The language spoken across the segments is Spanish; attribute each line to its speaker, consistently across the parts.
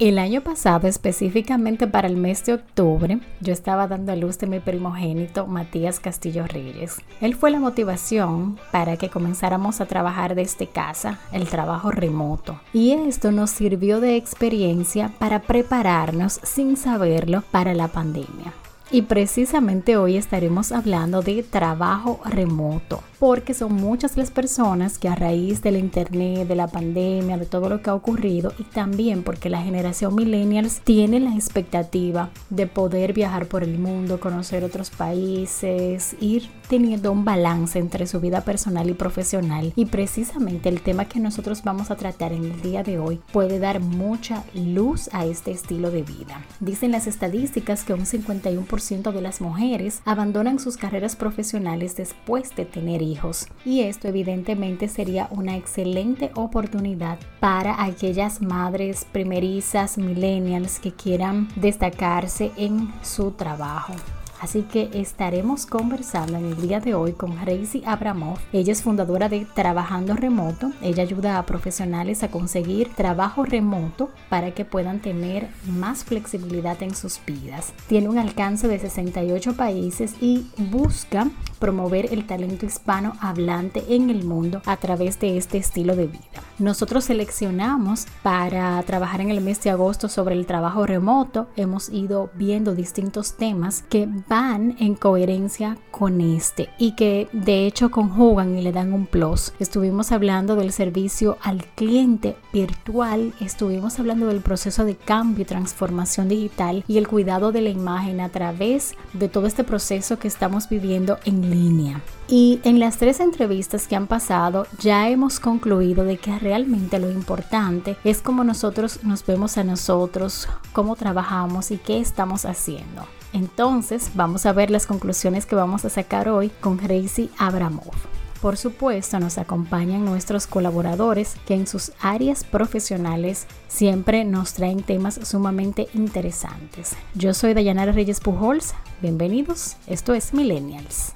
Speaker 1: El año pasado, específicamente para el mes de octubre, yo estaba dando a luz de mi primogénito Matías Castillo Reyes. Él fue la motivación para que comenzáramos a trabajar desde casa, el trabajo remoto. Y esto nos sirvió de experiencia para prepararnos sin saberlo para la pandemia. Y precisamente hoy estaremos hablando de trabajo remoto porque son muchas las personas que a raíz del internet, de la pandemia, de todo lo que ha ocurrido y también porque la generación millennials tiene la expectativa de poder viajar por el mundo, conocer otros países, ir teniendo un balance entre su vida personal y profesional y precisamente el tema que nosotros vamos a tratar en el día de hoy puede dar mucha luz a este estilo de vida. Dicen las estadísticas que un 51% de las mujeres abandonan sus carreras profesionales después de tener hijos. Y esto evidentemente sería una excelente oportunidad para aquellas madres primerizas, millennials que quieran destacarse en su trabajo. Así que estaremos conversando en el día de hoy con Reisi Abramov. Ella es fundadora de Trabajando Remoto. Ella ayuda a profesionales a conseguir trabajo remoto para que puedan tener más flexibilidad en sus vidas. Tiene un alcance de 68 países y busca promover el talento hispano hablante en el mundo a través de este estilo de vida. Nosotros seleccionamos para trabajar en el mes de agosto sobre el trabajo remoto. Hemos ido viendo distintos temas que van en coherencia con este y que de hecho conjugan y le dan un plus. Estuvimos hablando del servicio al cliente virtual, estuvimos hablando del proceso de cambio y transformación digital y el cuidado de la imagen a través de todo este proceso que estamos viviendo en línea. Y en las tres entrevistas que han pasado ya hemos concluido de que realmente lo importante es cómo nosotros nos vemos a nosotros, cómo trabajamos y qué estamos haciendo. Entonces vamos a ver las conclusiones que vamos a sacar hoy con Gracie Abramov. Por supuesto, nos acompañan nuestros colaboradores que en sus áreas profesionales siempre nos traen temas sumamente interesantes. Yo soy Dayanara Reyes Pujols. Bienvenidos. Esto es Millennials.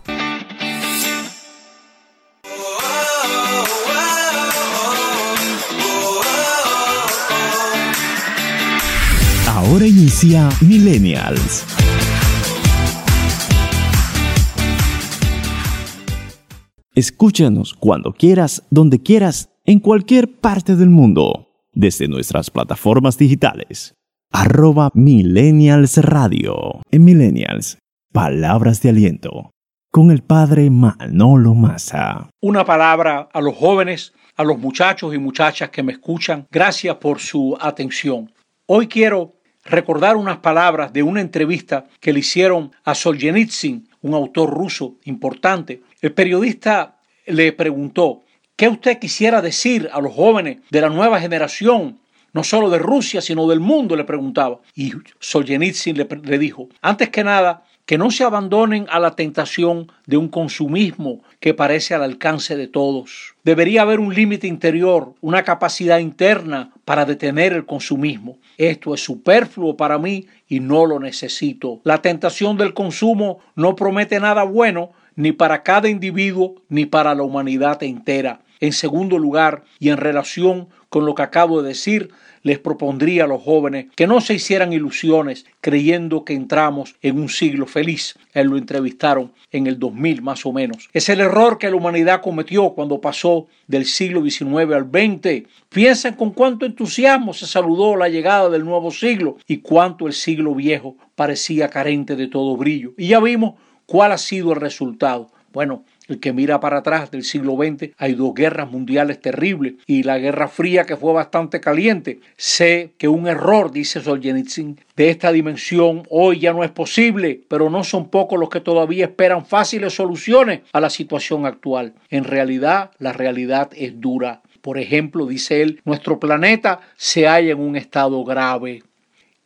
Speaker 2: Ahora inicia Millennials. Escúchanos cuando quieras, donde quieras, en cualquier parte del mundo, desde nuestras plataformas digitales. Arroba Millennials Radio. En Millennials, palabras de aliento. Con el padre Manolo Massa.
Speaker 3: Una palabra a los jóvenes, a los muchachos y muchachas que me escuchan. Gracias por su atención. Hoy quiero recordar unas palabras de una entrevista que le hicieron a Solzhenitsyn, un autor ruso importante, el periodista le preguntó, ¿qué usted quisiera decir a los jóvenes de la nueva generación? No solo de Rusia, sino del mundo, le preguntaba. Y Solzhenitsyn le, le dijo, antes que nada, que no se abandonen a la tentación de un consumismo que parece al alcance de todos. Debería haber un límite interior, una capacidad interna para detener el consumismo. Esto es superfluo para mí y no lo necesito. La tentación del consumo no promete nada bueno ni para cada individuo ni para la humanidad entera. En segundo lugar, y en relación con lo que acabo de decir, les propondría a los jóvenes que no se hicieran ilusiones creyendo que entramos en un siglo feliz. Él lo entrevistaron en el 2000 más o menos. Es el error que la humanidad cometió cuando pasó del siglo XIX al XX. Piensen con cuánto entusiasmo se saludó la llegada del nuevo siglo y cuánto el siglo viejo parecía carente de todo brillo. Y ya vimos ¿Cuál ha sido el resultado? Bueno, el que mira para atrás del siglo XX, hay dos guerras mundiales terribles y la Guerra Fría que fue bastante caliente. Sé que un error, dice Solzhenitsyn, de esta dimensión hoy ya no es posible, pero no son pocos los que todavía esperan fáciles soluciones a la situación actual. En realidad, la realidad es dura. Por ejemplo, dice él, nuestro planeta se halla en un estado grave.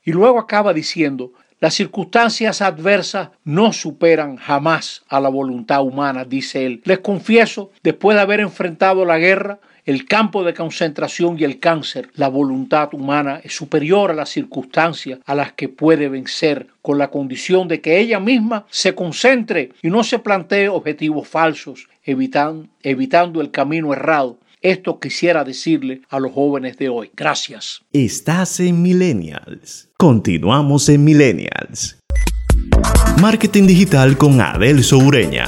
Speaker 3: Y luego acaba diciendo, Las circunstancias adversas no superan jamás a la voluntad humana, dice él. Les confieso, después de haber enfrentado la guerra, el campo de concentración y el cáncer, la voluntad humana es superior a las circunstancias a las que puede vencer con la condición de que ella misma se concentre y no se plantee objetivos falsos, evitando el camino errado. Esto quisiera decirle a los jóvenes de hoy. Gracias.
Speaker 2: Estás en Millennials. Continuamos en Millennials. Marketing digital con Adel Soureña.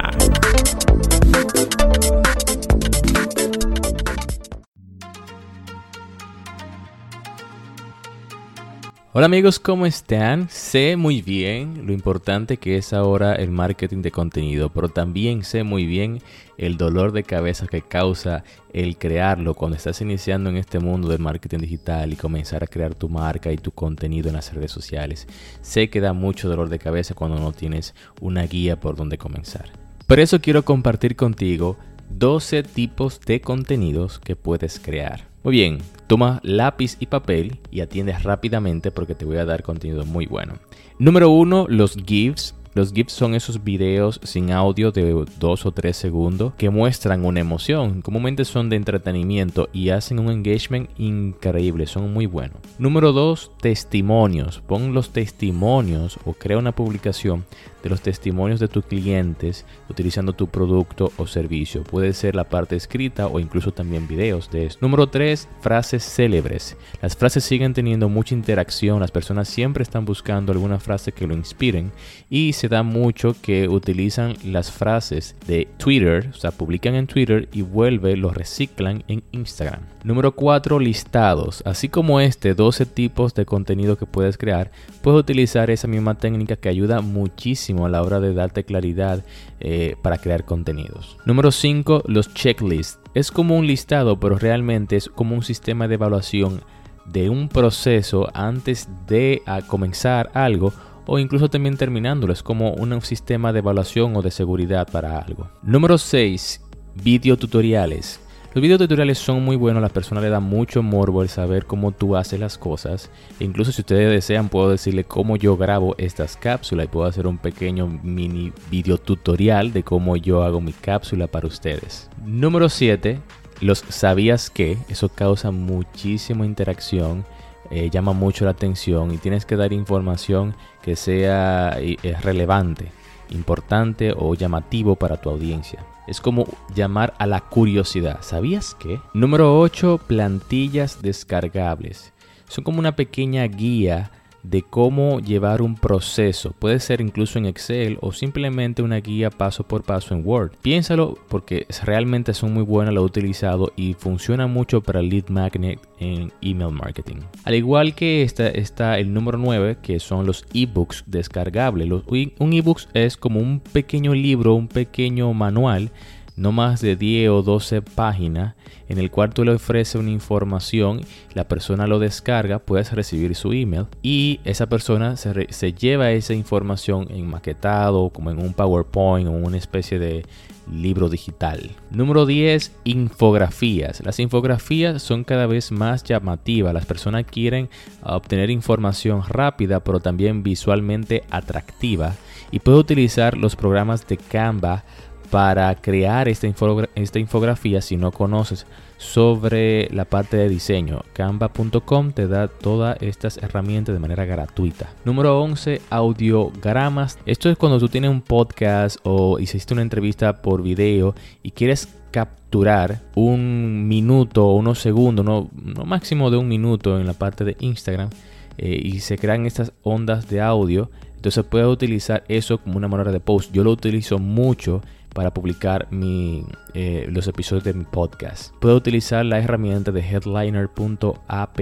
Speaker 4: Hola amigos, ¿cómo están? Sé muy bien lo importante que es ahora el marketing de contenido, pero también sé muy bien el dolor de cabeza que causa el crearlo cuando estás iniciando en este mundo del marketing digital y comenzar a crear tu marca y tu contenido en las redes sociales. Sé que da mucho dolor de cabeza cuando no tienes una guía por donde comenzar. Por eso quiero compartir contigo 12 tipos de contenidos que puedes crear. Muy bien, toma lápiz y papel y atiendes rápidamente porque te voy a dar contenido muy bueno. Número 1, los GIFs. Los GIFs son esos videos sin audio de 2 o 3 segundos que muestran una emoción. Comúnmente son de entretenimiento y hacen un engagement increíble, son muy buenos. Número 2, testimonios. Pon los testimonios o crea una publicación de los testimonios de tus clientes utilizando tu producto o servicio. Puede ser la parte escrita o incluso también videos de esto. Número 3, frases célebres. Las frases siguen teniendo mucha interacción, las personas siempre están buscando alguna frase que lo inspiren y se da mucho que utilizan las frases de Twitter, o sea, publican en Twitter y vuelve, los reciclan en Instagram. Número 4, listados. Así como este, 12 tipos de contenido que puedes crear, puedes utilizar esa misma técnica que ayuda muchísimo a la hora de darte claridad eh, para crear contenidos. Número 5, los checklists. Es como un listado, pero realmente es como un sistema de evaluación de un proceso antes de comenzar algo o incluso también terminándolo. Es como un sistema de evaluación o de seguridad para algo. Número 6, videotutoriales. Los videos tutoriales son muy buenos, las personas le da mucho morbo el saber cómo tú haces las cosas. Incluso si ustedes desean, puedo decirle cómo yo grabo estas cápsulas y puedo hacer un pequeño mini video tutorial de cómo yo hago mi cápsula para ustedes. Número 7. Los sabías que, eso causa muchísima interacción. Eh, llama mucho la atención y tienes que dar información que sea eh, relevante, importante o llamativo para tu audiencia. Es como llamar a la curiosidad. ¿Sabías qué? Número 8. Plantillas descargables. Son como una pequeña guía de cómo llevar un proceso. Puede ser incluso en Excel o simplemente una guía paso por paso en Word. Piénsalo porque realmente son muy buenas, lo he utilizado y funciona mucho para lead magnet en email marketing. Al igual que esta está el número 9 que son los ebooks descargables. un ebook es como un pequeño libro, un pequeño manual no más de 10 o 12 páginas en el cual tú le ofreces una información, la persona lo descarga, puedes recibir su email y esa persona se, lleva esa información en maquetado, como en un PowerPoint o una especie de libro digital. Número 10, infografías. Las infografías son cada vez más llamativas. Las personas quieren obtener información rápida, pero también visualmente atractiva. Y puede utilizar los programas de Canva para crear esta, esta infografía si no conoces sobre la parte de diseño. Canva.com te da todas estas herramientas de manera gratuita. Número 11, audiogramas. Esto es cuando tú tienes un podcast o hiciste una entrevista por video y quieres capturar un minuto o unos segundos, no, máximo de un minuto en la parte de Instagram eh, y se crean estas ondas de audio. Entonces puedes utilizar eso como una manera de post. Yo lo utilizo mucho para publicar eh, los episodios de mi podcast. Puedo utilizar la herramienta de headliner.app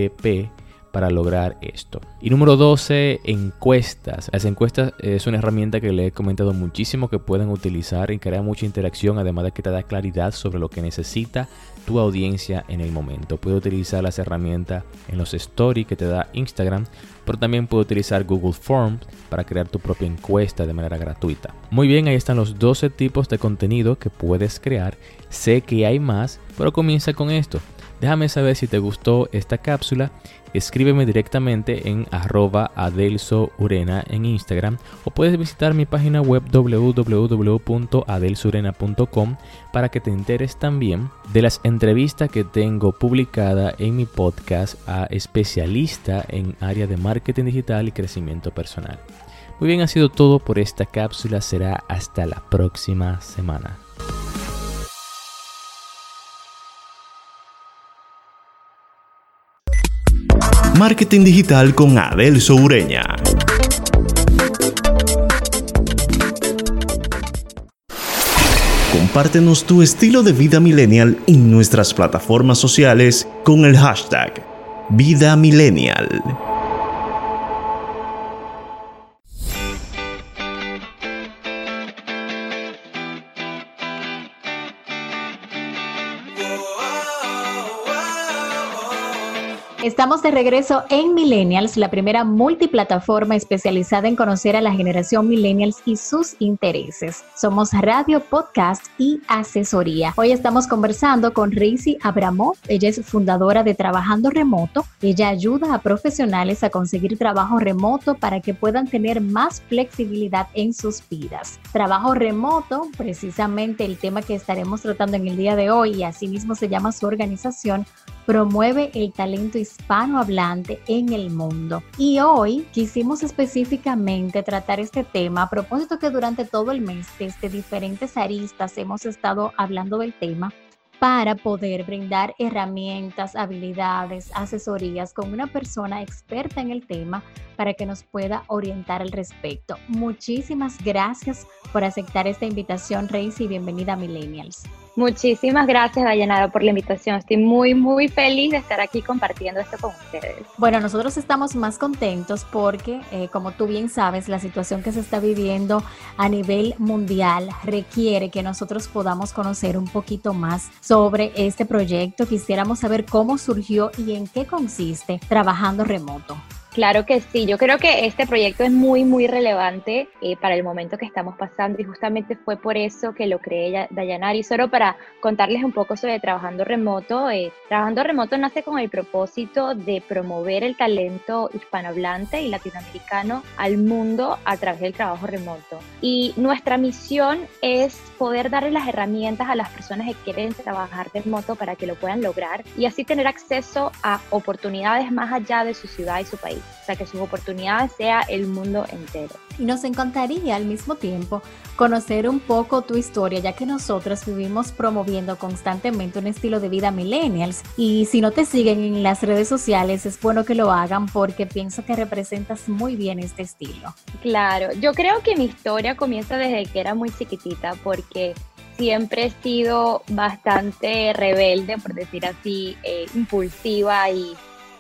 Speaker 4: para lograr esto. Y número 12, encuestas. Las encuestas es una herramienta que le he comentado muchísimo que pueden utilizar y crea mucha interacción, además de que te da claridad sobre lo que necesita tu audiencia en el momento. Puede utilizar las herramientas en los stories que te da Instagram, pero también puede utilizar Google Forms para crear tu propia encuesta de manera gratuita. Muy bien, ahí están los 12 tipos de contenido que puedes crear. Sé que hay más, pero comienza con esto. Déjame saber si te gustó esta cápsula escríbeme directamente en arroba adelsourena en Instagram o puedes visitar mi página web www.adelsurena.com para que te enteres también de las entrevistas que tengo publicada en mi podcast a especialista en área de marketing digital y crecimiento personal. Muy bien, ha sido todo por esta cápsula. Será hasta la próxima semana.
Speaker 2: Marketing Digital con Adel Soureña. Compártenos tu estilo de vida millennial en nuestras plataformas sociales con el hashtag Vida Millennial.
Speaker 1: Estamos de regreso en Millennials, la primera multiplataforma especializada en conocer a la generación Millennials y sus intereses. Somos radio, podcast y asesoría. Hoy estamos conversando con Reisi Abramov. Ella es fundadora de Trabajando Remoto. Ella ayuda a profesionales a conseguir trabajo remoto para que puedan tener más flexibilidad en sus vidas. Trabajo remoto, precisamente el tema que estaremos tratando en el día de hoy y asimismo se llama su organización, promueve el talento hispanohablante en el mundo. Y hoy quisimos específicamente tratar este tema a propósito que durante todo el mes, desde diferentes aristas, hemos estado hablando del tema para poder brindar herramientas, habilidades, asesorías con una persona experta en el tema para que nos pueda orientar al respecto. Muchísimas gracias por aceptar esta invitación, Reis, y bienvenida a Millennials.
Speaker 5: Muchísimas gracias, Dayanara, por la invitación. Estoy muy, muy feliz de estar aquí compartiendo esto con ustedes.
Speaker 1: Bueno, nosotros estamos más contentos porque, eh, como tú bien sabes, la situación que se está viviendo a nivel mundial requiere que nosotros podamos conocer un poquito más sobre este proyecto. Quisiéramos saber cómo surgió y en qué consiste trabajando remoto.
Speaker 5: Claro que sí, yo creo que este proyecto es muy, muy relevante eh, para el momento que estamos pasando y justamente fue por eso que lo creé Dayanari. Solo para contarles un poco sobre Trabajando Remoto. Eh, Trabajando Remoto nace con el propósito de promover el talento hispanohablante y latinoamericano al mundo a través del trabajo remoto. Y nuestra misión es poder darle las herramientas a las personas que quieren trabajar remoto para que lo puedan lograr y así tener acceso a oportunidades más allá de su ciudad y su país o sea, que sus oportunidades sea el mundo entero.
Speaker 1: Y nos encantaría al mismo tiempo conocer un poco tu historia, ya que nosotros vivimos promoviendo constantemente un estilo de vida millennials. Y si no te siguen en las redes sociales, es bueno que lo hagan porque pienso que representas muy bien este estilo.
Speaker 5: Claro, yo creo que mi historia comienza desde que era muy chiquitita porque siempre he sido bastante rebelde, por decir así, eh, impulsiva y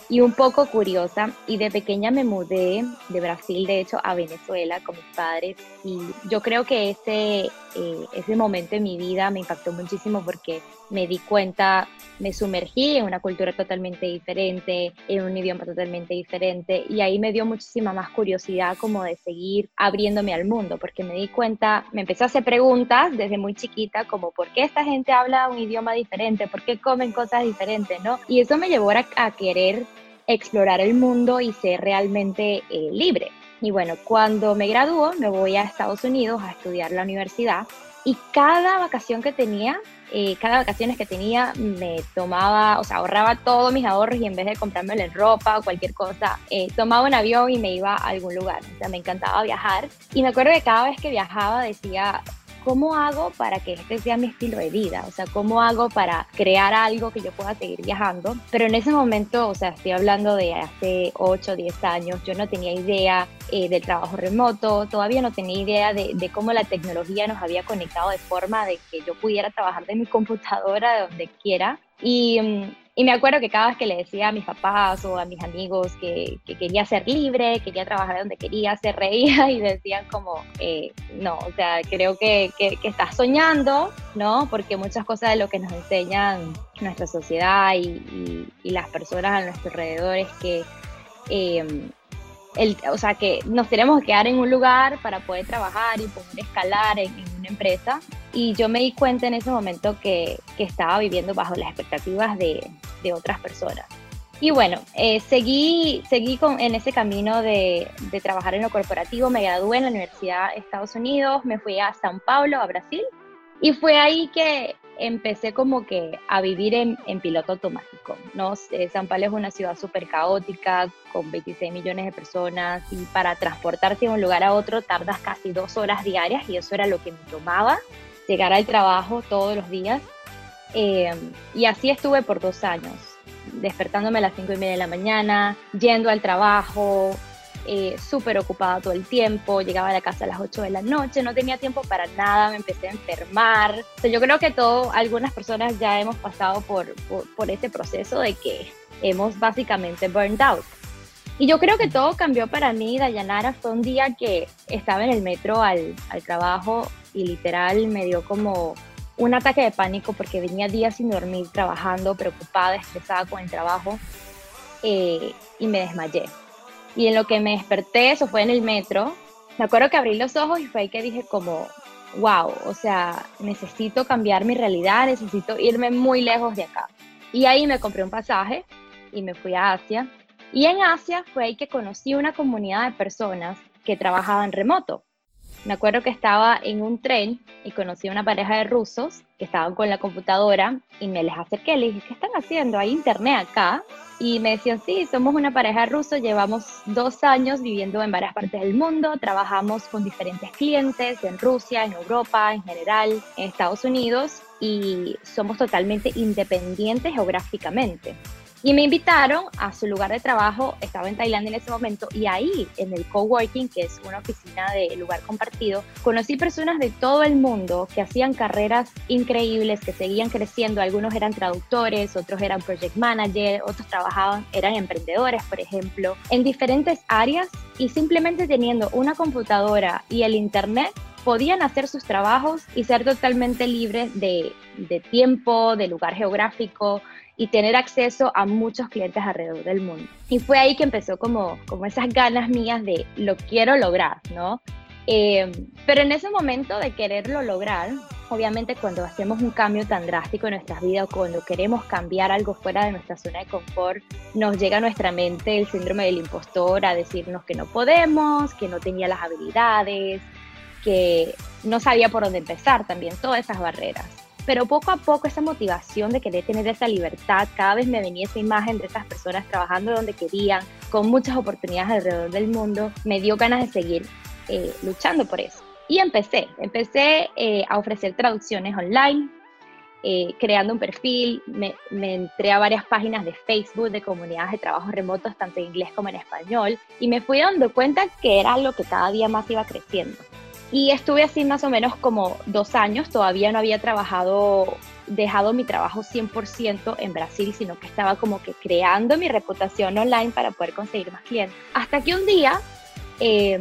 Speaker 5: y un poco curiosa. Y de pequeña me mudé de Brasil, de hecho, a Venezuela con mis padres. Y yo creo que ese, eh, ese momento en mi vida me impactó muchísimo porque me di cuenta, me sumergí en una cultura totalmente diferente, en un idioma totalmente diferente. Y ahí me dio muchísima más curiosidad como de seguir abriéndome al mundo, porque me di cuenta, me empecé a hacer preguntas desde muy chiquita, como por qué esta gente habla un idioma diferente, por qué comen cosas diferentes, ¿no? Y eso me llevó a, querer explorar el mundo y ser realmente eh, libre. Y bueno, cuando me graduó me voy a Estados Unidos a estudiar la universidad y cada vacación que tenía, eh, cada vacaciones que tenía me tomaba, o sea, ahorraba todos mis ahorros y en vez de comprarme en ropa o cualquier cosa, eh, tomaba un avión y me iba a algún lugar. O sea, me encantaba viajar y me acuerdo que cada vez que viajaba decía, ¿cómo hago para que este sea mi estilo de vida? O sea, ¿cómo hago para crear algo que yo pueda seguir viajando? Pero en ese momento, o sea, estoy hablando de hace 8 o 10 años, yo no tenía idea eh, del trabajo remoto, todavía no tenía idea de, de, cómo la tecnología nos había conectado de forma de que yo pudiera trabajar de mi computadora de donde quiera. Y mm, y me acuerdo que cada vez que le decía a mis papás o a mis amigos que, quería ser libre, quería trabajar donde quería, se reía y decían como, eh, no, o sea, creo que, que, estás soñando, ¿no? Porque muchas cosas de lo que nos enseñan nuestra sociedad y, las personas a nuestro alrededor es que... Em, el, o sea, que nos tenemos que quedar en un lugar para poder trabajar y poder escalar en, en una empresa. Y yo me di cuenta en ese momento que, que estaba viviendo bajo las expectativas de, de otras personas. Y bueno, eh, seguí, seguí con, en ese camino de, de, trabajar en lo corporativo, me gradué en la Universidad de Estados Unidos, me fui a San Paulo, a Brasil, y fue ahí que empecé como que a vivir en, en piloto automático, ¿no? Eh, San Paulo es una ciudad súper caótica, con 26 millones de personas, y para transportarte de un lugar a otro tardas casi dos horas diarias, y eso era lo que me tomaba, llegar al trabajo todos los días. Eh, y así estuve por dos años despertándome a las 5 y media de la mañana, yendo al trabajo, eh, súper ocupada todo el tiempo, llegaba a la casa a las 8 de la noche, no tenía tiempo para nada, me empecé a enfermar. yo creo que todo, algunas personas ya hemos pasado por, por, ese proceso de que hemos básicamente burned out. Y yo creo que todo cambió para mí, Dayanara, fue un día que estaba en el metro al, al trabajo y literal me dio como un ataque de pánico porque venía días sin dormir, trabajando, preocupada, estresada con el trabajo eh, y me desmayé. Y en lo que me desperté, eso fue en el metro, me acuerdo que abrí los ojos y fue ahí que dije como, wow, o sea, necesito cambiar mi realidad, necesito irme muy lejos de acá. Y ahí me compré un pasaje y me fui a Asia. Y en Asia fue ahí que conocí una comunidad de personas que trabajaban remoto. Me acuerdo que estaba en un tren y conocí a una pareja de rusos que estaban con la computadora y me les acerqué, les dije, ¿qué están haciendo? ¿Hay internet acá? Y me decían, sí, somos una pareja de rusos, llevamos dos años viviendo en varias partes del mundo, trabajamos con diferentes clientes en Rusia, en Europa, en general, en Estados Unidos y somos totalmente independientes geográficamente. Y me invitaron a su lugar de trabajo, estaba en Tailandia en ese momento, y ahí, en el coworking, que es una oficina de lugar compartido, conocí personas de todo el mundo que hacían carreras increíbles, que seguían creciendo. Algunos eran traductores, otros eran project manager, otros trabajaban, eran emprendedores, por ejemplo, en diferentes áreas y simplemente teniendo una computadora y el internet podían hacer sus trabajos y ser totalmente libres de, de tiempo, de lugar geográfico, y tener acceso a muchos clientes alrededor del mundo. Y fue ahí que empezó como, como esas ganas mías de lo quiero lograr, ¿no? Eh, pero en ese momento de quererlo lograr, obviamente cuando hacemos un cambio tan drástico en nuestras vidas, cuando queremos cambiar algo fuera de nuestra zona de confort, nos llega a nuestra mente el síndrome del impostor a decirnos que no podemos, que no tenía las habilidades, que no sabía por dónde empezar también, todas esas barreras. Pero poco a poco esa motivación de querer tener esa libertad, cada vez me venía esa imagen de esas personas trabajando donde querían, con muchas oportunidades alrededor del mundo, me dio ganas de seguir eh, luchando por eso. Y empecé, empecé eh, a ofrecer traducciones online, eh, creando un perfil, me, me, entré a varias páginas de Facebook de comunidades de trabajo remotos, tanto en inglés como en español, y me fui dando cuenta que era algo que cada día más iba creciendo. Y estuve así más o menos como dos años, todavía no había trabajado, dejado mi trabajo 100% en Brasil, sino que estaba como que creando mi reputación online para poder conseguir más clientes. Hasta que un día eh,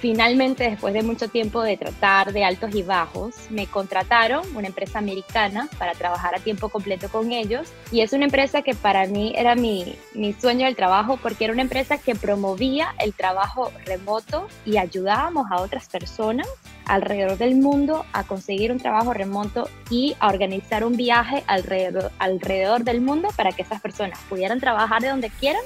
Speaker 5: Finalmente, después de mucho tiempo de tratar de altos y bajos, me contrataron una empresa americana para trabajar a tiempo completo con ellos. Y es una empresa que para mí era mi, mi sueño del trabajo porque era una empresa que promovía el trabajo remoto y ayudábamos a otras personas alrededor del mundo a conseguir un trabajo remoto y a organizar un viaje alrededor, alrededor del mundo para que esas personas pudieran trabajar de donde quieran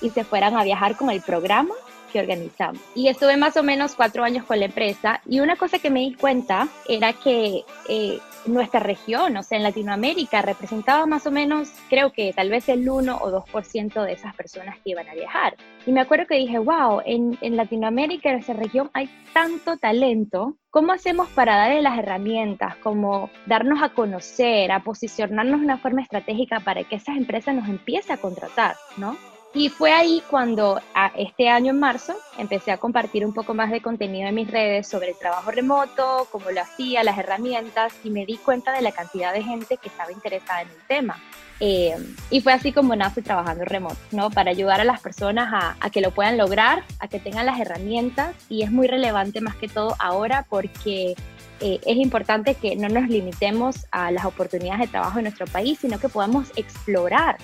Speaker 5: y se fueran a viajar con el programa organizamos. Y estuve más o menos cuatro años con la empresa y una cosa que me di cuenta era que eh, nuestra región, o sea, en Latinoamérica, representaba más o menos, creo que tal vez el 1 o 2% de esas personas que iban a viajar. Y me acuerdo que dije, wow, en, en Latinoamérica, en esa región, hay tanto talento. ¿Cómo hacemos para darle las herramientas, como darnos a conocer, a posicionarnos de una forma estratégica para que esas empresas nos empiecen a contratar, ¿no? Y fue ahí cuando este año en marzo empecé a compartir un poco más de contenido en mis redes sobre el trabajo remoto, cómo lo hacía, las herramientas y me di cuenta de la cantidad de gente que estaba interesada en el tema. Eh, y fue así como nace trabajando remoto, ¿no? Para ayudar a las personas a, a, que lo puedan lograr, a que tengan las herramientas y es muy relevante más que todo ahora porque eh, es importante que no nos limitemos a las oportunidades de trabajo en nuestro país, sino que podamos explorar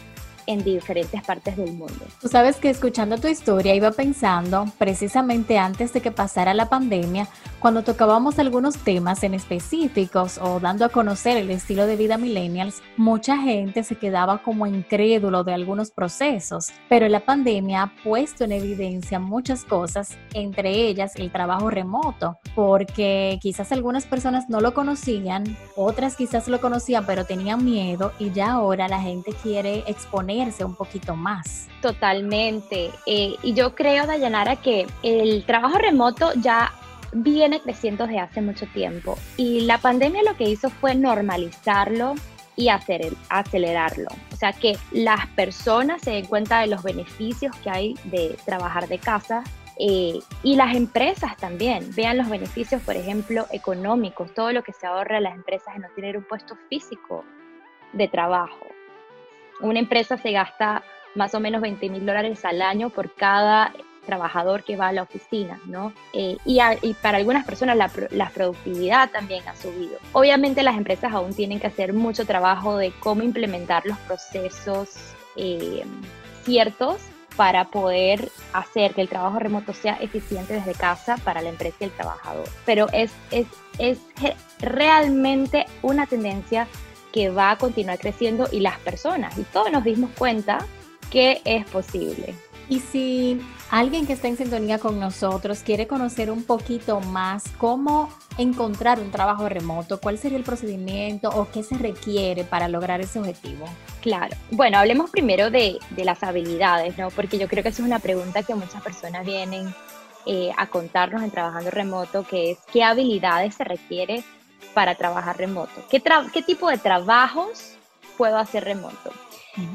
Speaker 5: en diferentes partes del mundo.
Speaker 1: Tú sabes que escuchando tu historia iba pensando, precisamente antes de que pasara la pandemia, cuando tocábamos algunos temas en específicos o dando a conocer el estilo de vida millennials, mucha gente se quedaba como incrédulo de algunos procesos, pero la pandemia ha puesto en evidencia muchas cosas, entre ellas el trabajo remoto, porque quizás algunas personas no lo conocían, otras quizás lo conocían pero tenían miedo y ya ahora la gente quiere exponerse un poquito más.
Speaker 5: Totalmente. Eh, y yo creo, Dayanara, que el trabajo remoto ya viene creciendo desde hace mucho tiempo y la pandemia lo que hizo fue normalizarlo y hacer, acelerarlo. O sea, que las personas se den cuenta de los beneficios que hay de trabajar de casa eh, y las empresas también vean los beneficios, por ejemplo, económicos, todo lo que se ahorra a las empresas en no tener un puesto físico de trabajo. Una empresa se gasta más o menos 20 mil dólares al año por cada trabajador que va a la oficina, ¿no? Eh, y, para algunas personas la, productividad también ha subido. Obviamente las empresas aún tienen que hacer mucho trabajo de cómo implementar los procesos eh, ciertos para poder hacer que el trabajo remoto sea eficiente desde casa para la empresa y el trabajador. Pero es, es, es realmente una tendencia que va a continuar creciendo y las personas, y todos nos dimos cuenta que es posible.
Speaker 1: Y si alguien que está en sintonía con nosotros quiere conocer un poquito más cómo encontrar un trabajo remoto, cuál sería el procedimiento o qué se requiere para lograr ese objetivo.
Speaker 5: Claro. Bueno, hablemos primero de, las habilidades, ¿no? Porque yo creo que esa es una pregunta que muchas personas vienen eh, a contarnos en trabajando remoto, que es qué habilidades se requiere para trabajar remoto. ¿Qué, qué tipo de trabajos puedo hacer remoto?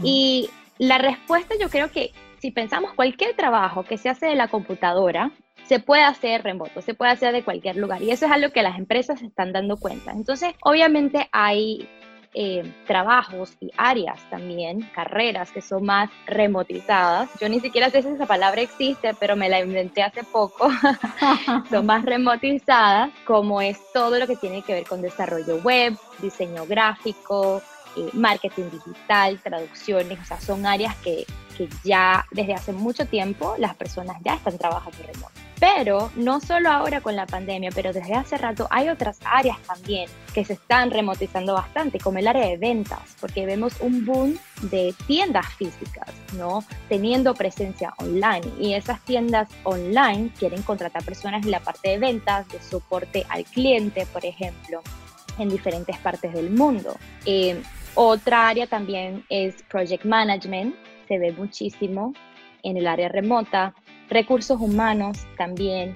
Speaker 5: Y la respuesta yo creo que si pensamos cualquier trabajo que se hace de la computadora, se puede hacer remoto, se puede hacer de cualquier lugar. Y eso es algo que las empresas se están dando cuenta. Entonces, obviamente hay eh, trabajos y áreas también, carreras que son más remotizadas. Yo ni siquiera sé si esa palabra existe, pero me la inventé hace poco. son más remotizadas, como es todo lo que tiene que ver con desarrollo web, diseño gráfico, eh, marketing digital, traducciones, o sea, son áreas que, que ya desde hace mucho tiempo las personas ya están trabajando remoto. Pero no solo ahora con la pandemia, pero desde hace rato hay otras áreas también que se están remotizando bastante, como el área de ventas, porque vemos un boom de tiendas físicas, ¿no? Teniendo presencia online. Y esas tiendas online quieren contratar personas en la parte de ventas, de soporte al cliente, por ejemplo, en diferentes partes del mundo. Eh, otra área también es Project Management, se ve muchísimo en el área remota, recursos humanos también.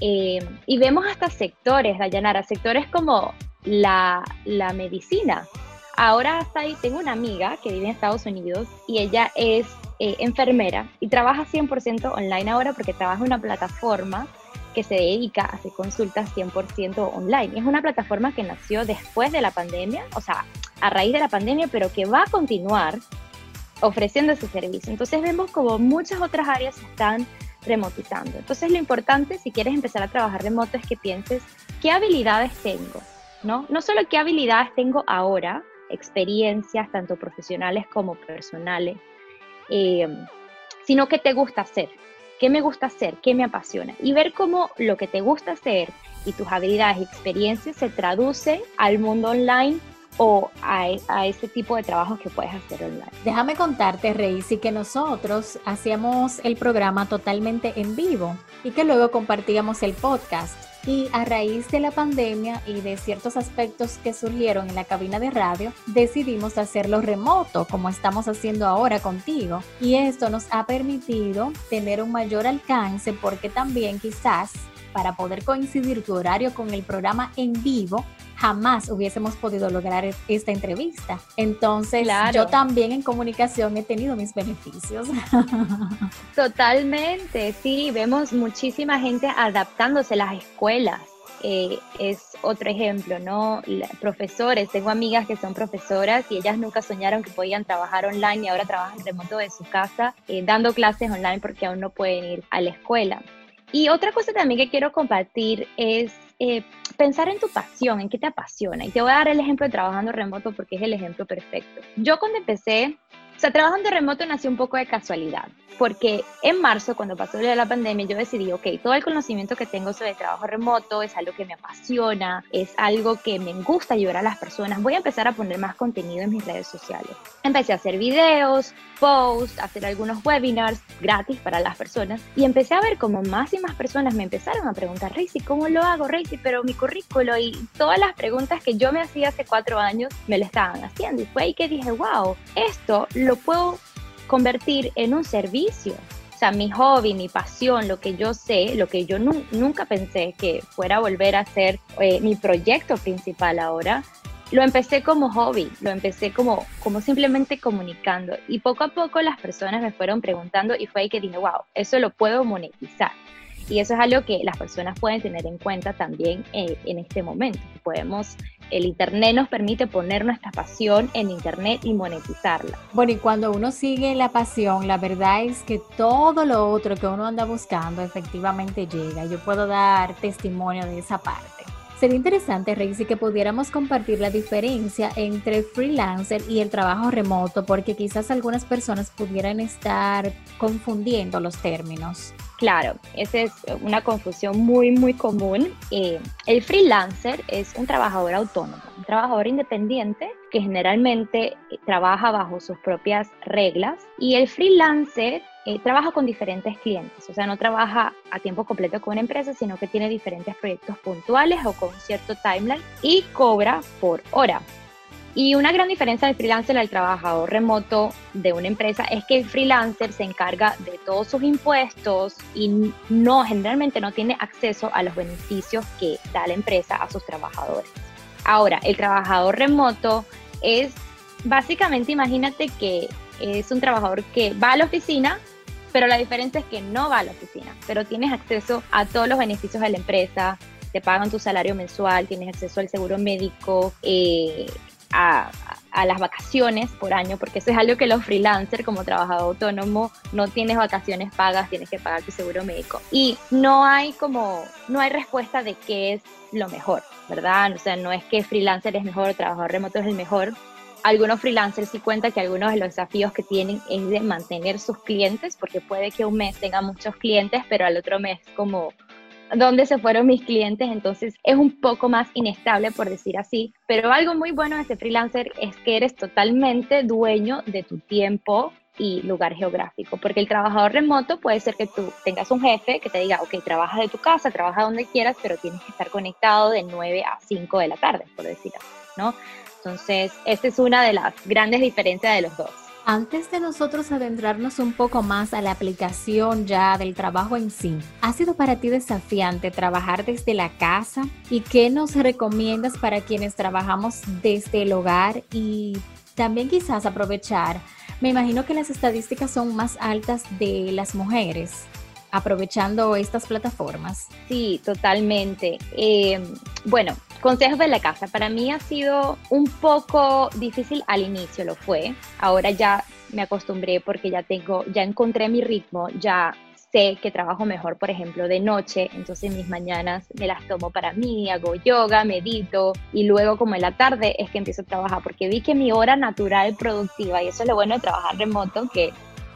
Speaker 5: Eh, y vemos hasta sectores, Dayanara, sectores como la, la medicina. Ahora hasta ahí tengo una amiga que vive en Estados Unidos y ella es eh, enfermera y trabaja 100% online ahora porque trabaja en una plataforma que se dedica a hacer consultas 100% online. Es una plataforma que nació después de la pandemia, o sea, a raíz de la pandemia, pero que va a continuar ofreciendo ese servicio. Entonces vemos como muchas otras áreas se están remotizando. Entonces lo importante si quieres empezar a trabajar remoto es que pienses qué habilidades tengo, ¿no? No solo qué habilidades tengo ahora, experiencias tanto profesionales como personales, eh, sino qué te gusta hacer, qué me gusta hacer, qué me apasiona. Y ver cómo lo que te gusta hacer y tus habilidades y experiencias se traduce al mundo online o a, a, ese tipo de trabajos que puedes hacer online.
Speaker 1: Déjame contarte, Reisi, que nosotros hacíamos el programa totalmente en vivo y que luego compartíamos el podcast. Y a raíz de la pandemia y de ciertos aspectos que surgieron en la cabina de radio, decidimos hacerlo remoto, como estamos haciendo ahora contigo. Y esto nos ha permitido tener un mayor alcance porque también quizás para poder coincidir tu horario con el programa en vivo, jamás hubiésemos podido lograr esta entrevista. Entonces, yo también en comunicación he tenido mis beneficios.
Speaker 5: Totalmente, sí, vemos muchísima gente adaptándose a las escuelas. Eh, es otro ejemplo, ¿no? profesores, tengo amigas que son profesoras y ellas nunca soñaron que podían trabajar online y ahora trabajan remoto de su casa, eh, dando clases online porque aún no pueden ir a la escuela. Y otra cosa también que quiero compartir es eh, pensar en tu pasión, en qué te apasiona. Y te voy a dar el ejemplo de trabajando remoto porque es el ejemplo perfecto. Yo cuando empecé O sea, trabajando remoto nació un poco de casualidad porque en marzo, cuando pasó la pandemia, yo decidí, ok, todo el conocimiento que tengo sobre trabajo remoto es algo que me apasiona, es algo que me gusta ayudar a las personas, voy a empezar a poner más contenido en mis redes sociales. Empecé a hacer videos, posts, hacer algunos webinars gratis para las personas y empecé a ver como más y más personas me empezaron a preguntar, Reisi, ¿cómo lo hago, Reisi? Pero mi currículo y todas las preguntas que yo me hacía hace cuatro años me lo estaban haciendo y fue ahí que dije, wow, esto lo puedo convertir en un servicio. O sea, mi hobby, mi pasión, lo que yo sé, lo que yo nunca pensé que fuera a volver a ser eh, mi proyecto principal ahora, lo empecé como hobby, lo empecé como, como simplemente comunicando. Y poco a poco las personas me fueron preguntando y fue ahí que dije, wow, eso lo puedo monetizar. Y eso es algo que las personas pueden tener en cuenta también eh, en este momento. Podemos, el Internet nos permite poner nuestra pasión en Internet y monetizarla.
Speaker 1: Bueno, y cuando uno sigue la pasión, la verdad es que todo lo otro que uno anda buscando efectivamente llega. Yo puedo dar testimonio de esa parte. Sería interesante, Reisi, que pudiéramos compartir la diferencia entre freelancer y el trabajo remoto, porque quizás algunas personas pudieran estar confundiendo los términos.
Speaker 5: Claro, esa es una confusión muy, muy común. Eh, el freelancer es un trabajador autónomo, un trabajador independiente que generalmente trabaja bajo sus propias reglas y el freelancer eh, trabaja con diferentes clientes, o sea, no trabaja a tiempo completo con una empresa, sino que tiene diferentes proyectos puntuales o con cierto timeline y cobra por hora. Y una gran diferencia del freelancer al trabajador remoto de una empresa es que el freelancer se encarga de todos sus impuestos y no generalmente no tiene acceso a los beneficios que da la empresa a sus trabajadores. Ahora, el trabajador remoto es básicamente, imagínate que es un trabajador que va a la oficina, pero la diferencia es que no va a la oficina, pero tienes acceso a todos los beneficios de la empresa, te pagan tu salario mensual, tienes acceso al seguro médico, eh, a, las vacaciones por año, porque eso es algo que los freelancers como trabajador autónomo no tienes vacaciones pagas, tienes que pagar tu seguro médico. Y no hay como, no hay respuesta de qué es lo mejor, ¿verdad? O sea, no es que freelancer es mejor, trabajador remoto es el mejor, algunos freelancers sí cuentan que algunos de los desafíos que tienen es de mantener sus clientes, porque puede que un mes tenga muchos clientes, pero al otro mes como dónde se fueron mis clientes, entonces es un poco más inestable por decir así, pero algo muy bueno de ser freelancer es que eres totalmente dueño de tu tiempo y lugar geográfico, porque el trabajador remoto puede ser que tú tengas un jefe que te diga, ok, trabaja de tu casa, trabaja donde quieras, pero tienes que estar conectado de 9 a 5 de la tarde, por decir así, ¿no? Entonces, esta es una de las grandes diferencias de los dos.
Speaker 1: Antes de nosotros adentrarnos un poco más a la aplicación ya del trabajo en sí, ¿ha sido para ti desafiante trabajar desde la casa? ¿Y qué nos recomiendas para quienes trabajamos desde el hogar y también quizás aprovechar? Me imagino que las estadísticas son más altas de las mujeres aprovechando estas plataformas.
Speaker 5: Sí, totalmente. Eh, bueno, consejos de la casa. Para mí ha sido un poco difícil al inicio, lo fue. Ahora ya me acostumbré porque ya tengo, ya encontré mi ritmo, ya sé que trabajo mejor, por ejemplo, de noche, entonces mis mañanas me las tomo para mí, hago yoga, medito y luego como en la tarde es que empiezo a trabajar porque vi que mi hora natural productiva, y eso es lo bueno de trabajar remoto, que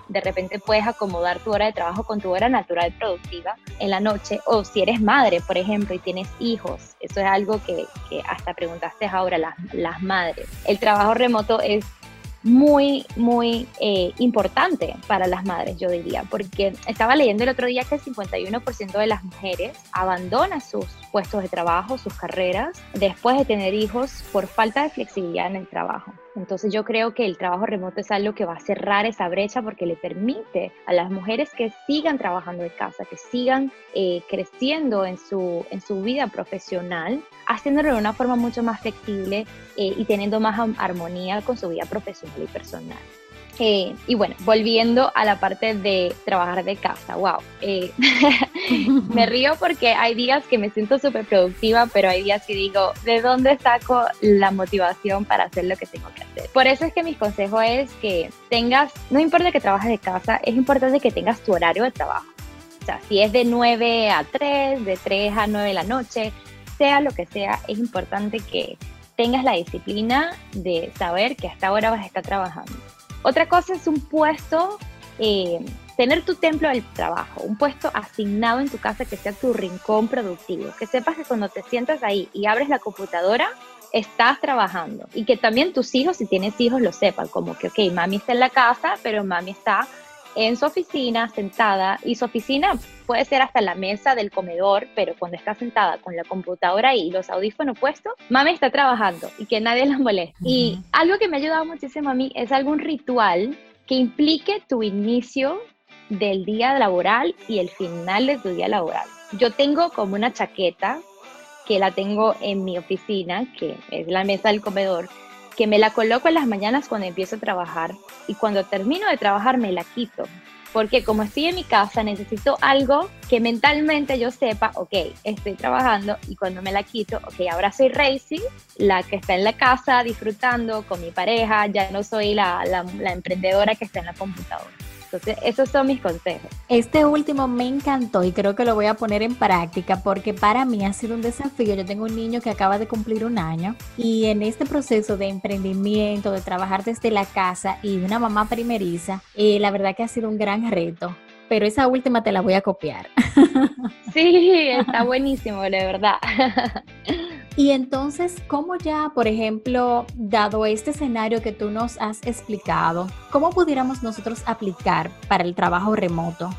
Speaker 5: de repente puedes acomodar tu hora de trabajo con tu hora natural productiva en la noche, o si eres madre, por ejemplo, y tienes hijos, eso es algo que, hasta preguntaste ahora, las, las madres. El trabajo remoto es muy, muy eh, importante para las madres, yo diría, porque estaba leyendo el otro día que el 51% de las mujeres abandona sus puestos de trabajo, sus carreras, después de tener hijos por falta de flexibilidad en el trabajo. Entonces yo creo que el trabajo remoto es algo que va a cerrar esa brecha porque le permite a las mujeres que sigan trabajando de casa, que sigan eh, creciendo en su, en su vida profesional, haciéndolo de una forma mucho más flexible eh, y teniendo más armonía con su vida profesional y personal. Eh, y bueno, volviendo a la parte de trabajar de casa, wow. Eh, me río porque hay días que me siento súper productiva, pero hay días que digo, ¿de dónde saco la motivación para hacer lo que tengo que hacer? Por eso es que mi consejo es que tengas, no importa que trabajes de casa, es importante que tengas tu horario de trabajo. O sea, si es de 9 a 3, de 3 a 9 de la noche, sea lo que sea, es importante que tengas la disciplina de saber que hasta ahora vas a estar trabajando Otra cosa es un puesto, eh, tener tu templo del trabajo, un puesto asignado en tu casa que sea tu rincón productivo, que sepas que cuando te sientas ahí y abres la computadora, estás trabajando y que también tus hijos, si tienes hijos, lo sepan, como que, ok, mami está en la casa, pero mami está en su oficina sentada y su oficina puede ser hasta la mesa del comedor, pero cuando está sentada con la computadora y los audífonos puestos, mami está trabajando y que nadie la moleste. Y algo que me ha ayudado muchísimo a mí es algún ritual que implique tu inicio del día laboral y el final de tu día laboral. Yo tengo como una chaqueta que la tengo en mi oficina, que es la mesa del comedor, que me la coloco en las mañanas cuando empiezo a trabajar y cuando termino de trabajar me la quito. Porque como estoy en mi casa necesito algo que mentalmente yo sepa, ok, estoy trabajando y cuando me la quito, ok, ahora soy Racing, la que está en la casa disfrutando con mi pareja, ya no soy la, la, la emprendedora que está en la computadora. Entonces, esos son mis consejos.
Speaker 1: Este último me encantó y creo que lo voy a poner en práctica porque para mí ha sido un desafío. Yo tengo un niño que acaba de cumplir un año y en este proceso de emprendimiento, de trabajar desde la casa y de una mamá primeriza, eh, la verdad que ha sido un gran reto pero esa última te la voy a copiar.
Speaker 5: Sí, está buenísimo, de verdad.
Speaker 1: Y entonces, ¿cómo ya, por ejemplo, dado este escenario que tú nos has explicado, cómo pudiéramos nosotros aplicar para el trabajo remoto?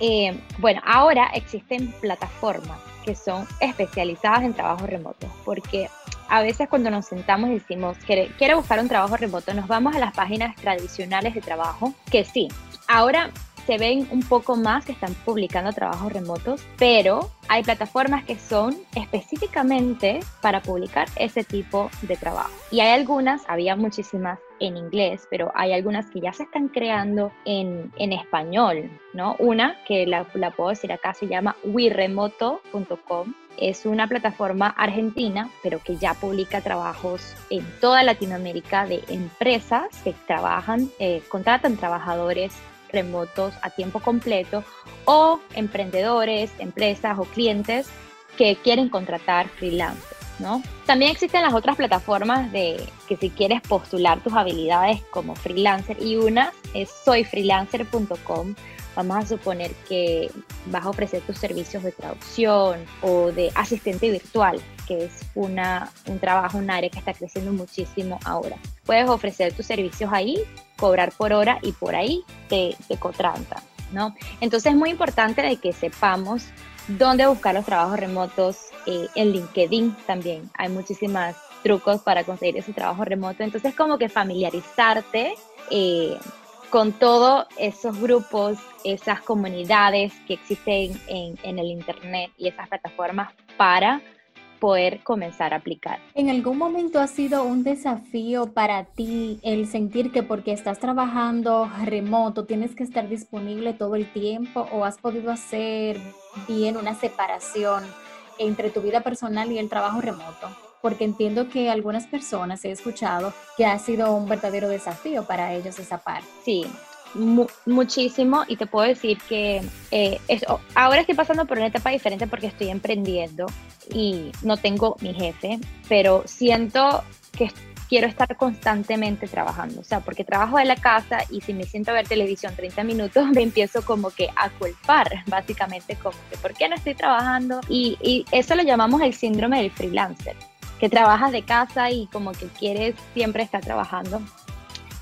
Speaker 5: Eh, bueno, ahora existen plataformas que son especializadas en trabajo remoto, porque a veces cuando nos sentamos y decimos, quiero buscar un trabajo remoto, nos vamos a las páginas tradicionales de trabajo, que sí, ahora se ven un poco más que están publicando trabajos remotos, pero hay plataformas que son específicamente para publicar ese tipo de trabajo. Y hay algunas, había muchísimas en inglés, pero hay algunas que ya se están creando en, en español, ¿no? Una que la, la puedo decir acá se llama wiremoto.com es una plataforma argentina, pero que ya publica trabajos en toda Latinoamérica de empresas que trabajan, eh, contratan trabajadores remotos a tiempo completo o emprendedores, empresas o clientes que quieren contratar freelancers. ¿no? También existen las otras plataformas de que si quieres postular tus habilidades como freelancer y una es soyfreelancer.com. Vamos a suponer que vas a ofrecer tus servicios de traducción o de asistente virtual, que es una, un trabajo, un área que está creciendo muchísimo ahora. Puedes ofrecer tus servicios ahí cobrar por hora y por ahí te, te ¿no? Entonces es muy importante de que sepamos dónde buscar los trabajos remotos. Eh, en LinkedIn también hay muchísimos trucos para conseguir ese trabajo remoto. Entonces como que familiarizarte eh, con todos esos grupos, esas comunidades que existen en, en el Internet y esas plataformas para poder comenzar a aplicar.
Speaker 1: ¿En algún momento ha sido un desafío para ti el sentir que porque estás trabajando remoto tienes que estar disponible todo el tiempo o has podido hacer bien una separación entre tu vida personal y el trabajo remoto? Porque entiendo que algunas personas he escuchado que ha sido un verdadero desafío para ellos esa parte.
Speaker 5: Sí, muchísimo y te puedo decir que eh, ahora estoy pasando por una etapa diferente porque estoy emprendiendo y no tengo mi jefe, pero siento que quiero estar constantemente trabajando, o sea, porque trabajo de la casa y si me siento ver televisión 30 minutos, me empiezo como que a culpar, básicamente como que, ¿por qué no estoy trabajando? Y, y eso lo llamamos el síndrome del freelancer, que trabajas de casa y como que quieres siempre estar trabajando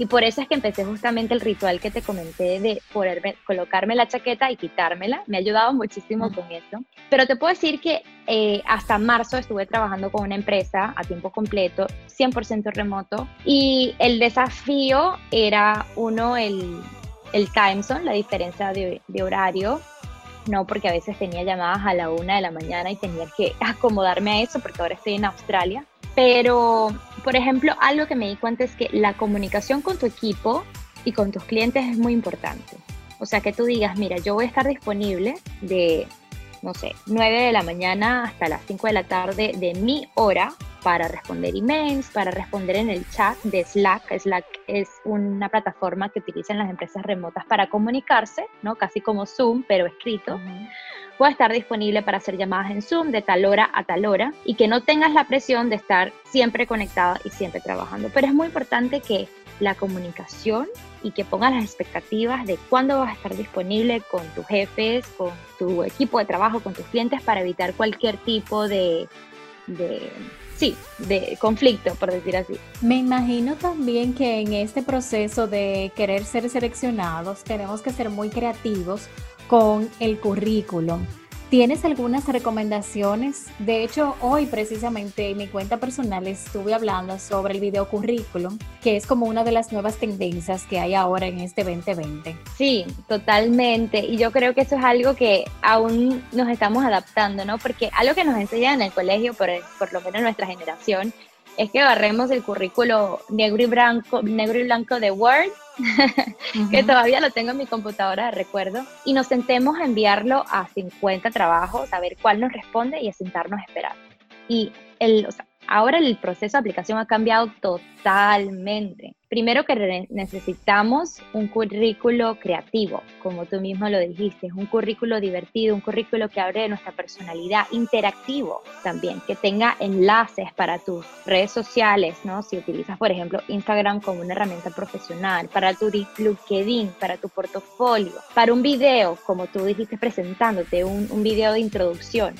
Speaker 5: y por eso es que empecé justamente el ritual que te comenté de poder colocarme la chaqueta y quitármela. Me ha ayudado muchísimo con eso. Pero te puedo decir que eh, hasta marzo estuve trabajando con una empresa a tiempo completo, 100% remoto. Y el desafío era uno, el, el time zone, la diferencia de, de horario no porque a veces tenía llamadas a la una de la mañana y tenía que acomodarme a eso porque ahora estoy en Australia. Pero, por ejemplo, algo que me di cuenta es que la comunicación con tu equipo y con tus clientes es muy importante. O sea, que tú digas, mira, yo voy a estar disponible de, no sé, 9 de la mañana hasta las 5 de la tarde de mi hora para responder emails, para responder en el chat de Slack. Slack es una plataforma que utilizan las empresas remotas para comunicarse, ¿no? Casi como Zoom, pero escrito pueda estar disponible para hacer llamadas en Zoom de tal hora a tal hora y que no tengas la presión de estar siempre conectada y siempre trabajando. Pero es muy importante que la comunicación y que pongas las expectativas de cuándo vas a estar disponible con tus jefes, con tu equipo de trabajo, con tus clientes para evitar cualquier tipo de, de sí, de conflicto, por decir así.
Speaker 1: Me imagino también que en este proceso de querer ser seleccionados tenemos que ser muy creativos con el currículum. ¿Tienes algunas recomendaciones? De hecho, hoy precisamente en mi cuenta personal estuve hablando sobre el video currículum, que es como una de las nuevas tendencias que hay ahora en este 2020.
Speaker 5: Sí, totalmente. Y yo creo que eso es algo que aún nos estamos adaptando, ¿no? Porque algo que nos enseñan en el colegio, por, por lo menos nuestra generación, es que barremos el currículo negro y blanco, negro y blanco de Word, que todavía lo tengo en mi computadora de recuerdo, y nos sentemos a enviarlo a 50 trabajos, a ver cuál nos responde y a sentarnos a esperar. Y el, o sea, ahora el proceso de aplicación ha cambiado totalmente. Primero que necesitamos un currículo creativo, como tú mismo lo dijiste, un currículo divertido, un currículo que abre nuestra personalidad, interactivo también, que tenga enlaces para tus redes sociales, ¿no? Si utilizas, por ejemplo, Instagram como una herramienta profesional, para tu LinkedIn, para tu portafolio, para un video, como tú dijiste presentándote, un, un video de introducción.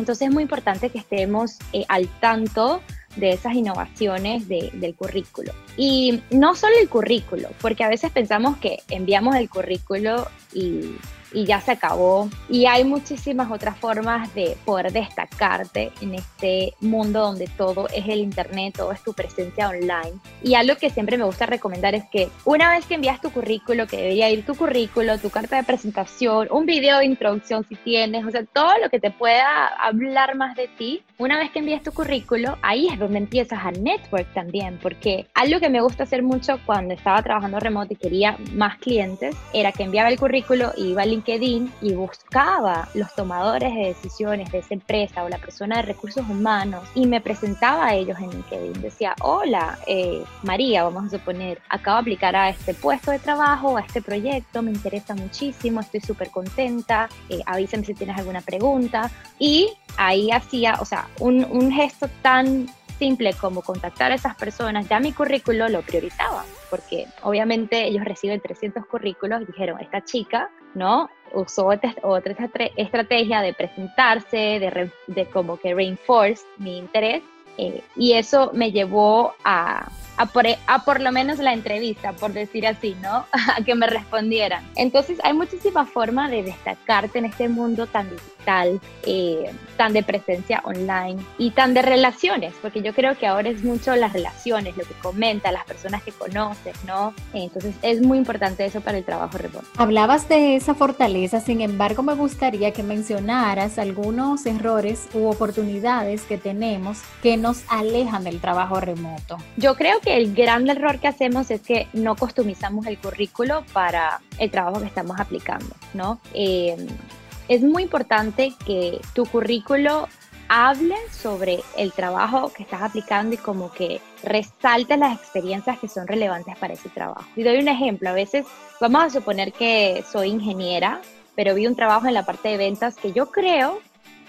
Speaker 5: Entonces es muy importante que estemos eh, al tanto de esas innovaciones del currículo. Y no solo el currículo, porque a veces pensamos que enviamos el currículo y y ya se acabó. Y hay muchísimas otras formas de poder destacarte en este mundo donde todo es el Internet, todo es tu presencia online. Y algo que siempre me gusta recomendar es que una vez que envías tu currículo, que debería ir tu currículo, tu carta de presentación, un video de introducción si tienes, o sea, todo lo que te pueda hablar más de ti, una vez que envías tu currículo, ahí es donde empiezas a network también, porque algo que me gusta hacer mucho cuando estaba trabajando remoto y quería más clientes, era que enviaba el currículo y iba al LinkedIn y buscaba los tomadores de decisiones de esa empresa o la persona de recursos humanos y me presentaba a ellos en LinkedIn. Decía, hola, eh, María, vamos a suponer, acabo de aplicar a este puesto de trabajo, a este proyecto, me interesa muchísimo, estoy súper contenta, eh, avísame si tienes alguna pregunta. Y ahí hacía, o sea, un, un gesto tan simple como contactar a esas personas, ya mi currículo lo priorizaba, porque obviamente ellos reciben 300 currículos y dijeron, esta chica, ¿no? Usó otra, estrategia de presentarse, de, como que reinforce mi interés, eh, y eso me llevó a, a por, a por lo menos la entrevista, por decir así, ¿no? a que me respondieran. Entonces hay muchísimas formas de destacarte en este mundo tan digital, eh, tan de presencia online y tan de relaciones, porque yo creo que ahora es mucho las relaciones, lo que comenta, las personas que conoces, ¿no? Entonces es muy importante eso para el trabajo remoto.
Speaker 1: Hablabas de esa fortaleza, sin embargo me gustaría que mencionaras algunos errores u oportunidades que tenemos que nos alejan del trabajo remoto.
Speaker 5: Yo creo que el gran error que hacemos es que no customizamos el currículo para el trabajo que estamos aplicando, ¿no? Eh, es muy importante que tu currículo hable sobre el trabajo que estás aplicando y como que resalte las experiencias que son relevantes para ese trabajo. Y doy un ejemplo, a veces vamos a suponer que soy ingeniera, pero vi un trabajo en la parte de ventas que yo creo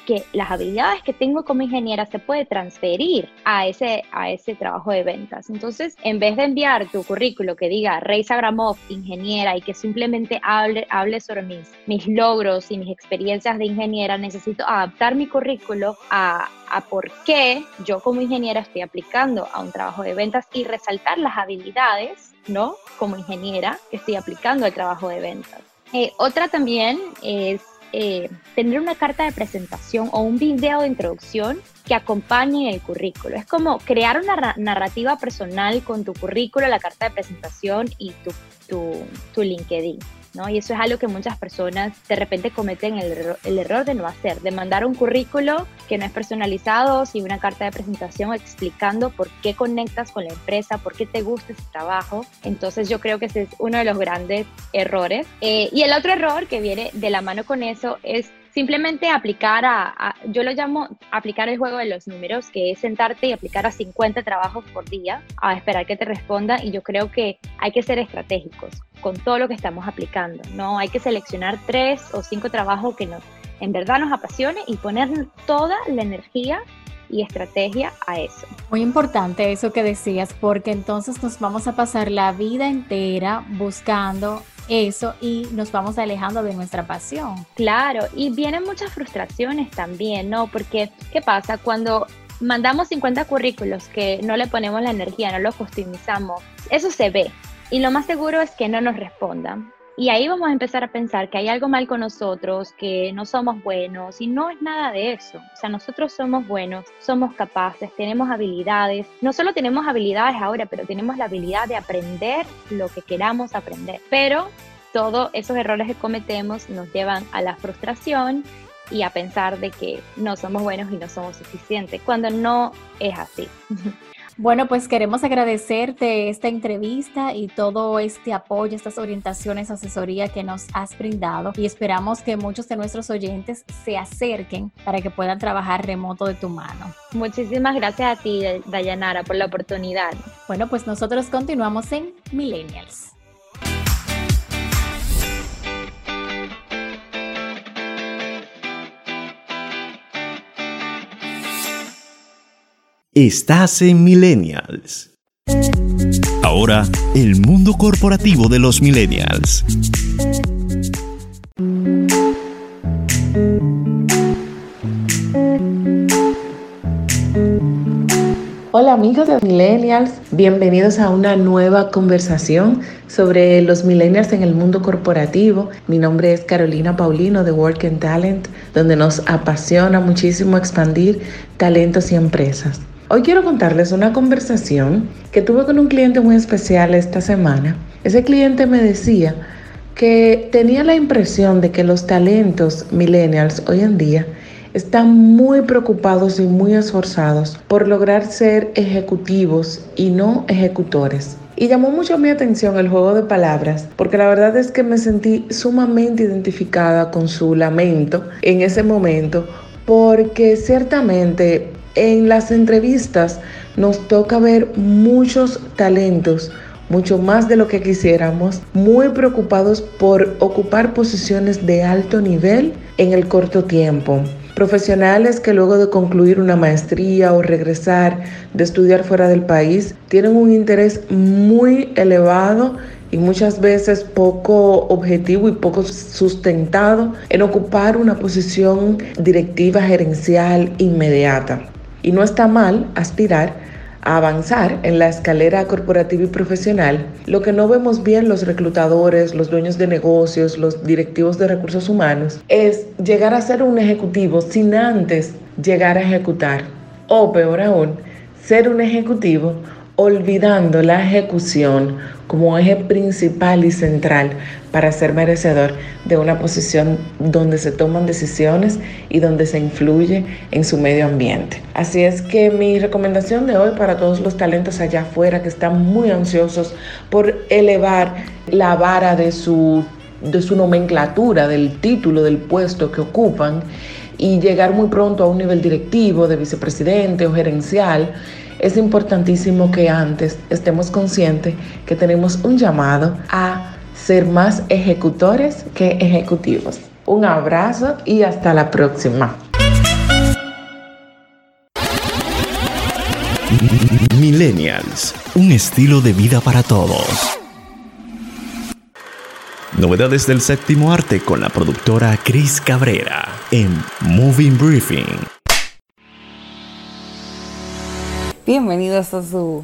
Speaker 5: que las habilidades que tengo como ingeniera se puede transferir a ese, a ese trabajo de ventas. Entonces, en vez de enviar tu currículo que diga Reisa Gramov, ingeniera, y que simplemente hable, hable sobre mis, mis logros y mis experiencias de ingeniera, necesito adaptar mi currículo a, a por qué yo como ingeniera estoy aplicando a un trabajo de ventas y resaltar las habilidades, ¿no? Como ingeniera que estoy aplicando al trabajo de ventas. Eh, otra también es eh, tener una carta de presentación o un video de introducción que acompañe el currículo. Es como crear una narrativa personal con tu currículo, la carta de presentación y tu, tu, tu LinkedIn. Y eso es algo que muchas personas de repente cometen el, error de no hacer, de mandar un currículo que no es personalizado, sin una carta de presentación explicando por qué conectas con la empresa, por qué te gusta ese trabajo. Entonces yo creo que ese es uno de los grandes errores. Eh, y el otro error que viene de la mano con eso es simplemente aplicar a, yo lo llamo aplicar el juego de los números, que es sentarte y aplicar a 50 trabajos por día, a esperar que te responda y yo creo que hay que ser estratégicos con todo lo que estamos aplicando, ¿no? Hay que seleccionar tres o cinco trabajos que nos, en verdad nos apasione y poner toda la energía y estrategia a eso.
Speaker 1: Muy importante eso que decías, porque entonces nos vamos a pasar la vida entera buscando eso y nos vamos alejando de nuestra pasión.
Speaker 5: Claro, y vienen muchas frustraciones también, ¿no? Porque, ¿qué pasa? Cuando mandamos 50 currículos que no le ponemos la energía, no los customizamos, eso se ve. Y lo más seguro es que no nos respondan. Y ahí vamos a empezar a pensar que hay algo mal con nosotros, que no somos buenos y no es nada de eso. O sea, nosotros somos buenos, somos capaces, tenemos habilidades. No solo tenemos habilidades ahora, pero tenemos la habilidad de aprender lo que queramos aprender. Pero todos esos errores que cometemos nos llevan a la frustración y a pensar de que no somos buenos y no somos suficientes, cuando no es así.
Speaker 1: Bueno, pues queremos agradecerte esta entrevista y todo este apoyo, estas orientaciones, asesoría que nos has brindado y esperamos que muchos de nuestros oyentes se acerquen para que puedan trabajar remoto de tu mano.
Speaker 5: Muchísimas gracias a ti, Dayanara, por la oportunidad.
Speaker 1: Bueno, pues nosotros continuamos en Millennials.
Speaker 2: Estás en Millennials. Ahora, el mundo corporativo de los Millennials.
Speaker 6: Hola amigos de Millennials, bienvenidos a una nueva conversación sobre los millennials en el mundo corporativo. Mi nombre es Carolina Paulino de Work and Talent, donde nos apasiona muchísimo expandir talentos y empresas. Hoy quiero contarles una conversación que tuve con un cliente muy especial esta semana. Ese cliente me decía que tenía la impresión de que los talentos millennials hoy en día están muy preocupados y muy esforzados por lograr ser ejecutivos y no ejecutores. Y llamó mucho mi atención el juego de palabras, porque la verdad es que me sentí sumamente identificada con su lamento en ese momento, porque ciertamente en las entrevistas nos toca ver muchos talentos, mucho más de lo que quisiéramos, muy preocupados por ocupar posiciones de alto nivel en el corto tiempo. Profesionales que luego de concluir una maestría o regresar de estudiar fuera del país tienen un interés muy elevado y muchas veces poco objetivo y poco sustentado en ocupar una posición directiva gerencial inmediata. Y no está mal aspirar a avanzar en la escalera corporativa y profesional, lo que no vemos bien los reclutadores, los dueños de negocios, los directivos de recursos humanos, es llegar a ser un ejecutivo sin antes llegar a ejecutar. O peor aún, ser un ejecutivo olvidando la ejecución como eje principal y central para ser merecedor de una posición donde se toman decisiones y donde se influye en su medio ambiente. Así es que mi recomendación de hoy para todos los talentos allá afuera que están muy ansiosos por elevar la vara de su, de su nomenclatura, del título, del puesto que ocupan y llegar muy pronto a un nivel directivo, de vicepresidente o gerencial, es importantísimo que antes estemos conscientes que tenemos un llamado a ser más ejecutores que ejecutivos. Un abrazo y hasta la próxima.
Speaker 2: Millennials, un estilo de vida para todos. Novedades del séptimo arte con la productora Chris Cabrera en Moving Briefing.
Speaker 7: Bienvenidos a su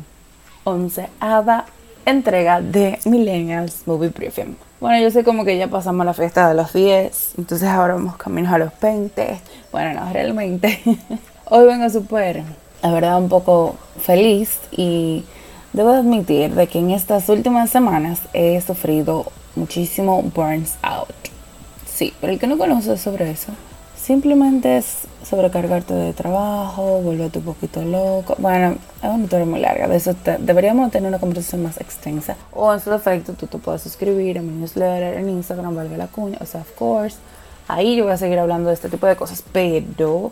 Speaker 7: onceava entrega de Millennials Movie Briefing. Bueno, yo sé como que ya pasamos la fiesta de los 10, entonces ahora vamos caminos a los 20. Bueno, no, realmente. Hoy vengo súper, la verdad, un poco feliz y debo admitir de que en estas últimas semanas he sufrido muchísimo burns out. Sí, pero el que no conoce sobre eso, simplemente es sobrecargarte de trabajo, volverte un poquito loco. Bueno, es una historia muy larga. De eso deberíamos tener una conversación más extensa. O en su defecto, tú te puedes suscribir a mi newsletter en Instagram, valga la cuña, o sea, of course. Ahí yo voy a seguir hablando de este tipo de cosas. Pero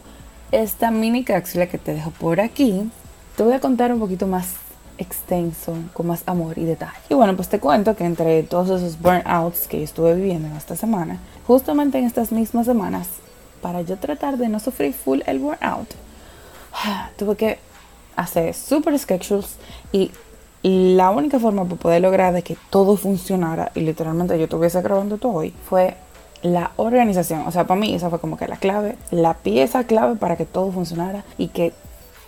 Speaker 7: esta mini cápsula que te dejo por aquí, te voy a contar un poquito más extenso, con más amor y detalle. Y bueno, pues te cuento que entre todos esos burnouts que yo estuve viviendo en esta semana, justamente en estas mismas semanas, para yo tratar de no sufrir full el burnout, tuve que hacer super schedules y la única forma para poder lograr de que todo funcionara y literalmente yo estuviese grabando todo hoy fue la organización. O sea, para mí esa fue como que la clave, la pieza clave para que todo funcionara y que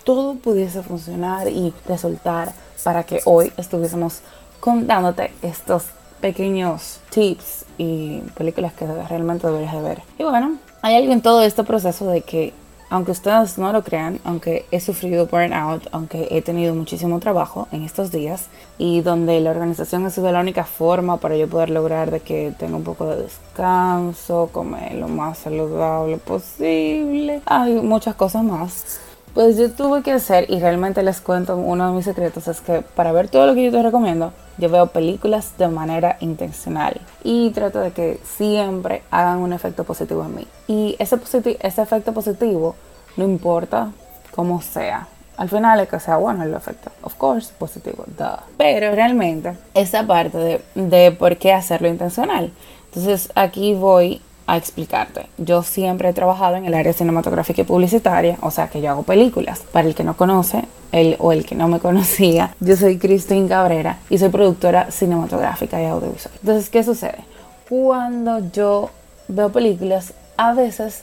Speaker 7: todo pudiese funcionar y resultar para que hoy estuviésemos contándote estos pequeños tips y películas que realmente deberías de ver. Y bueno, hay algo en todo este proceso de que aunque ustedes no lo crean, aunque he sufrido burnout, aunque he tenido muchísimo trabajo en estos días y donde la organización ha sido la única forma para yo poder lograr de que tenga un poco de descanso, comer lo más saludable posible, hay muchas cosas más. Pues yo tuve que hacer, y realmente les cuento uno de mis secretos, es que para ver todo lo que yo te recomiendo, yo veo películas de manera intencional y trato de que siempre hagan un efecto positivo en mí. Y ese, ese efecto positivo no importa cómo sea. Al final es que sea bueno el efecto. Of course, positivo. Duh. Pero realmente, esa parte de, de por qué hacerlo intencional. Entonces aquí voy a explicarte. Yo siempre he trabajado en el área cinematográfica y publicitaria, o sea que yo hago películas. Para el que no conoce, el o el que no me conocía, yo soy Christine Cabrera y soy productora cinematográfica y audiovisual. Entonces, ¿qué sucede? Cuando yo veo películas, a veces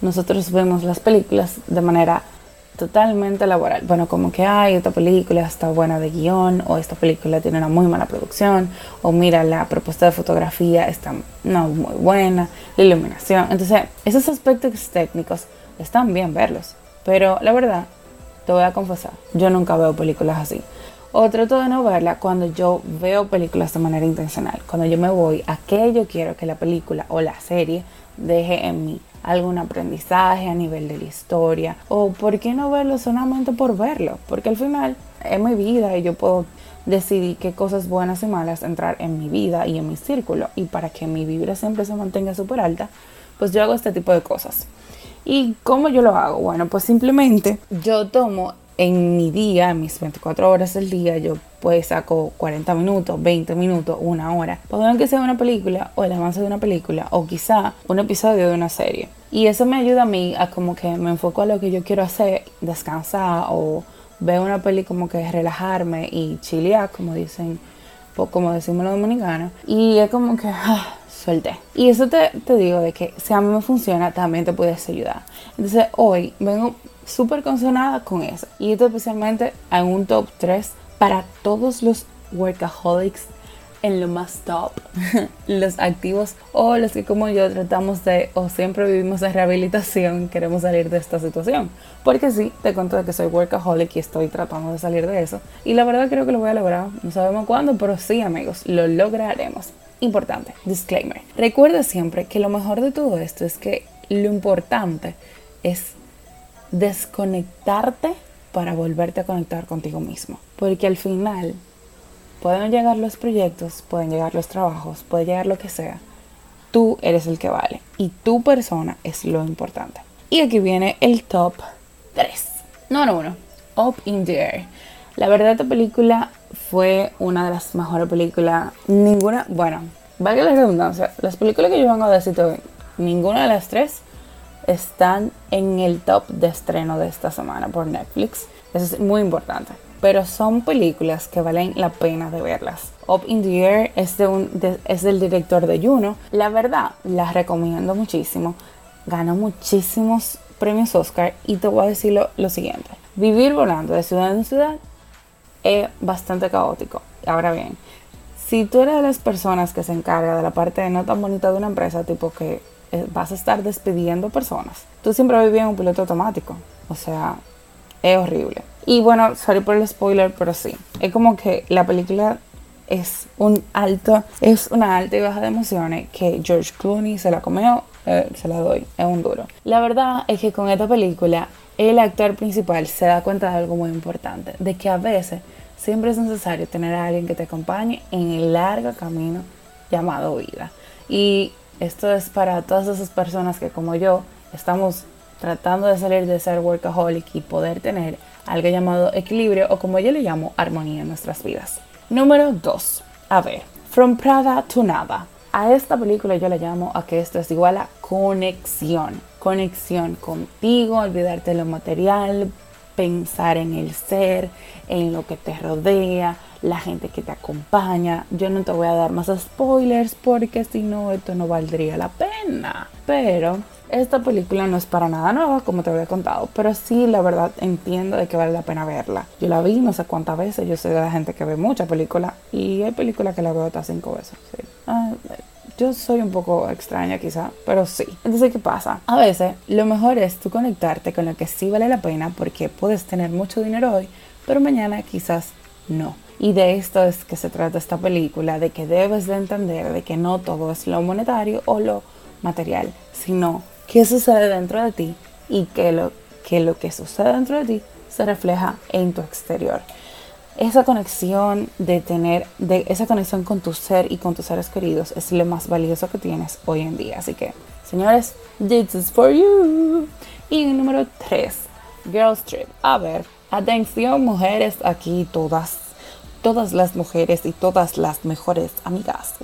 Speaker 7: nosotros vemos las películas de manera totalmente laboral. Bueno, como que, hay esta película está buena de guion, o esta película tiene una muy mala producción, o mira, la propuesta de fotografía está no muy buena, la iluminación. Entonces, esos aspectos técnicos están bien verlos, pero la verdad, te voy a confesar, yo nunca veo películas así. O trato de no verla cuando yo veo películas de manera intencional, cuando yo me voy a qué yo quiero que la película o la serie deje en mí algún aprendizaje a nivel de la historia o por qué no verlo solamente por verlo, porque al final es mi vida y yo puedo decidir qué cosas buenas y malas entrar en mi vida y en mi círculo y para que mi vibra siempre se mantenga súper alta, pues yo hago este tipo de cosas. ¿Y cómo yo lo hago? Bueno, pues simplemente yo tomo en mi día, en mis 24 horas del día, yo pues saco 40 minutos, 20 minutos, una hora, para que sea una película o el avance de una película o quizá un episodio de una serie. Y eso me ayuda a mí a como que me enfoco a lo que yo quiero hacer, descansar o ver una peli como que relajarme y chilear, como dicen, como decimos los dominicanos. Y es como que ah, suelte. Y eso te, te digo de que si a mí me funciona, también te puedes ayudar. Entonces hoy vengo súper consonada con eso. Y esto especialmente en un top 3 para todos los workaholics en lo más top, los activos o los que como yo tratamos de o siempre vivimos en rehabilitación, queremos salir de esta situación. Porque sí, te cuento de que soy workaholic y estoy tratando de salir de eso. Y la verdad creo que lo voy a lograr. No sabemos cuándo, pero sí amigos, lo lograremos. Importante, disclaimer. Recuerda siempre que lo mejor de todo esto es que lo importante es desconectarte para volverte a conectar contigo mismo. Porque al final pueden llegar los proyectos, pueden llegar los trabajos, puede llegar lo que sea. Tú eres el que vale y tu persona es lo importante. Y aquí viene el top 3. No, no, uno. Up in the Air. La verdad, esta película fue una de las mejores películas. Ninguna, bueno, valga la redundancia, las películas que yo vengo a decir hoy, ninguna de las tres están en el top de estreno de esta semana por Netflix. Eso es muy importante. Pero son películas que valen la pena de verlas. Up in the Air es, es del director de Juno. La verdad, la recomiendo muchísimo. Ganó muchísimos premios Oscar y te voy a decir lo, lo siguiente. Vivir volando de ciudad en ciudad es bastante caótico. Ahora bien, si tú eres de las personas que se encarga de la parte no tan bonita de una empresa, tipo que eh, vas a estar despidiendo personas. Tú siempre vivías en un piloto automático. O sea, es horrible. Y bueno, sorry por el spoiler, pero sí. Es como que la película es un alto, es una alta y baja de emociones que George Clooney se la comió, eh, se la doy, es un duro. La verdad es que con esta película el actor principal se da cuenta de algo muy importante, de que a veces siempre es necesario tener a alguien que te acompañe en el largo camino llamado vida. Y esto es para todas esas personas que como yo estamos tratando de salir de ser workaholic y poder tener algo llamado equilibrio o como yo le llamo armonía en nuestras vidas. Número 2. A ver, From Prada to Nada. A esta película yo le llamo a que esto es igual a conexión. Conexión contigo, olvidarte de lo material, pensar en el ser, en lo que te rodea, la gente que te acompaña. Yo no te voy a dar más spoilers porque si no, esto no valdría la pena. Pero esta película no es para nada nueva, como te había contado, pero sí, la verdad, entiendo de que vale la pena verla. Yo la vi no sé cuántas veces, yo soy de la gente que ve muchas películas y hay películas que la veo hasta cinco veces. Ah, yo soy un poco extraña quizá, pero sí. Entonces, ¿qué pasa? A veces lo mejor es tú conectarte con lo que sí vale la pena porque puedes tener mucho dinero hoy, pero mañana quizás no. Y de esto es que se trata esta película, de que debes de entender de que no todo es lo monetario o lo material, sino qué sucede dentro de ti y que lo que, lo que sucede dentro de ti se refleja en tu exterior. Esa conexión de tener, de esa conexión con tu ser y con tus seres queridos es lo más valioso que tienes hoy en día. Así que, señores, this is for you. Y número 3, Girls Trip. A ver, atención mujeres aquí todas todas las mujeres y todas las mejores amigas.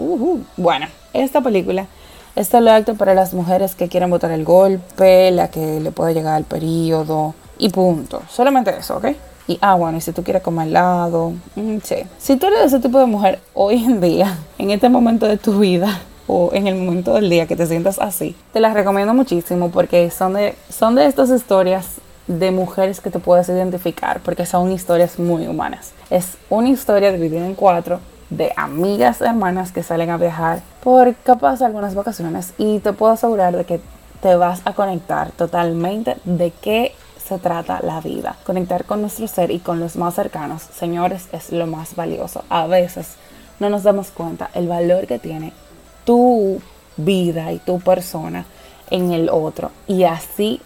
Speaker 7: Bueno, esta película está lo acto para las mujeres que quieren botar el golpe, la que le puede llegar al periodo y punto. Solamente eso, ¿ok? Y ah, bueno, y si tú quieres comer helado, mm, sí. Si tú eres ese tipo de mujer hoy en día, en este momento de tu vida, o en el momento del día que te sientas así, te las recomiendo muchísimo porque son de, son de estas historias de mujeres que te puedes identificar porque son historias muy humanas. Es una historia dividida en cuatro de amigas hermanas que salen a viajar por capaz algunas vacaciones y te puedo asegurar de que te vas a conectar totalmente de qué se trata la vida. Conectar con nuestro ser y con los más cercanos, señores, es lo más valioso. A veces no nos damos cuenta el valor que tiene tu vida y tu persona en el otro y así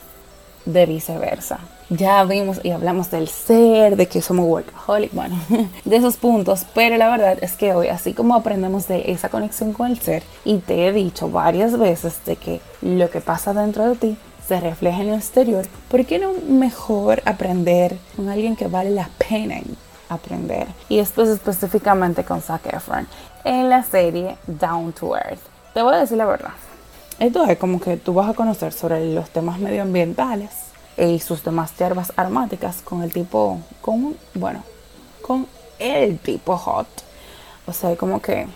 Speaker 7: de viceversa. Ya vimos y hablamos del ser, de que somos workaholic, bueno, de esos puntos, pero la verdad es que hoy, así como aprendemos de esa conexión con el ser, y te he dicho varias veces de que lo que pasa dentro de ti se refleja en el exterior, ¿por qué no mejor aprender con alguien que vale la pena aprender? Y esto es específicamente con Zac Efron en la serie Down to Earth. Te voy a decir la verdad, esto es como que tú vas a conocer sobre los temas medioambientales y sus demás hierbas aromáticas con el tipo, con, bueno, con el tipo hot. O sea, como que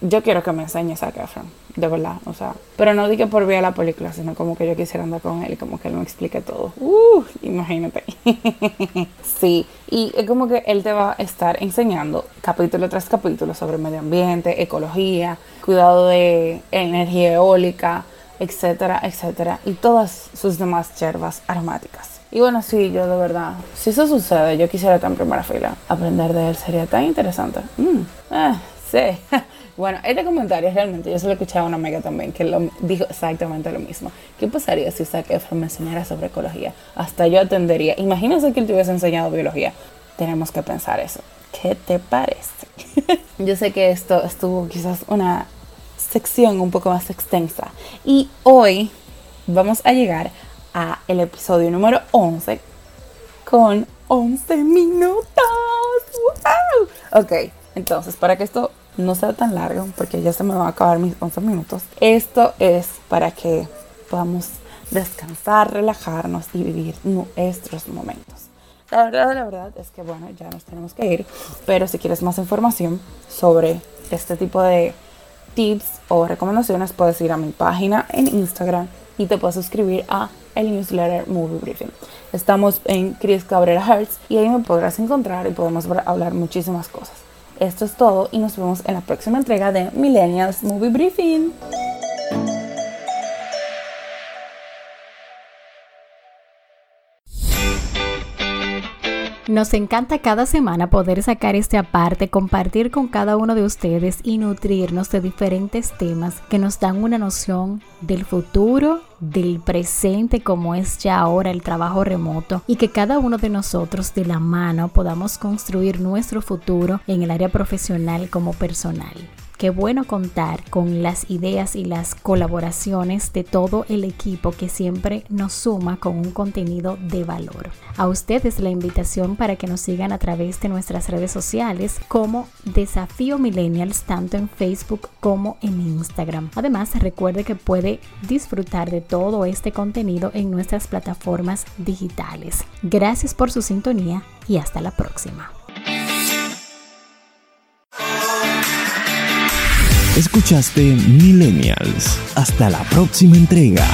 Speaker 7: yo quiero que me enseñes a Efron, de verdad, o sea, pero no diga por ver la película, sino como que yo quisiera andar con él como que él me explique todo. Uh, imagínate. sí, y es como que él te va a estar enseñando capítulo tras capítulo sobre medio ambiente, ecología, cuidado de energía eólica, etcétera, etcétera, y todas sus demás hierbas aromáticas. Y bueno, sí, yo de verdad, si eso sucede, yo quisiera estar en primera fila. Aprender de él sería tan interesante. Mm, eh, sí. Bueno, este comentario realmente yo se lo escuché a una amiga también que lo dijo exactamente lo mismo. ¿Qué pasaría si Zac Efron me enseñara sobre ecología? Hasta yo atendería. Imagínense que él te hubiese enseñado biología. Tenemos que pensar eso. ¿Qué te parece? yo sé que esto estuvo quizás una sección un poco más extensa. Y hoy vamos a llegar a el episodio número 11 con 11 minutos. ¡Wow! Ok, entonces para que esto no sea tan largo porque ya se me van a acabar mis 11 minutos. Esto es para que podamos descansar, relajarnos y vivir nuestros momentos. La verdad, la verdad es que bueno, ya nos tenemos que ir, pero si quieres más información sobre este tipo de tips o recomendaciones, puedes ir a mi página en Instagram y te puedes suscribir a el newsletter Movie Briefing. Estamos en Chris Cabrera Hertz y ahí me podrás encontrar y podemos hablar muchísimas cosas. Esto es todo y nos vemos en la próxima entrega de Millennials Movie Briefing.
Speaker 1: Nos encanta cada semana poder sacar este aparte, compartir con cada uno de ustedes y nutrirnos de diferentes temas que nos dan una noción del futuro, del presente como es ya ahora el trabajo remoto y que cada uno de nosotros de la mano podamos construir nuestro futuro en el área profesional como personal. Qué bueno contar con las ideas y las colaboraciones de todo el equipo que siempre nos suma con un contenido de valor. A ustedes la invitación para que nos sigan a través de nuestras redes sociales como Desafío Millennials tanto en Facebook como en Instagram. Además, recuerde que puede disfrutar de todo este contenido en nuestras plataformas digitales. Gracias por su sintonía y hasta la próxima.
Speaker 2: Escuchaste Millennials. Hasta la próxima entrega.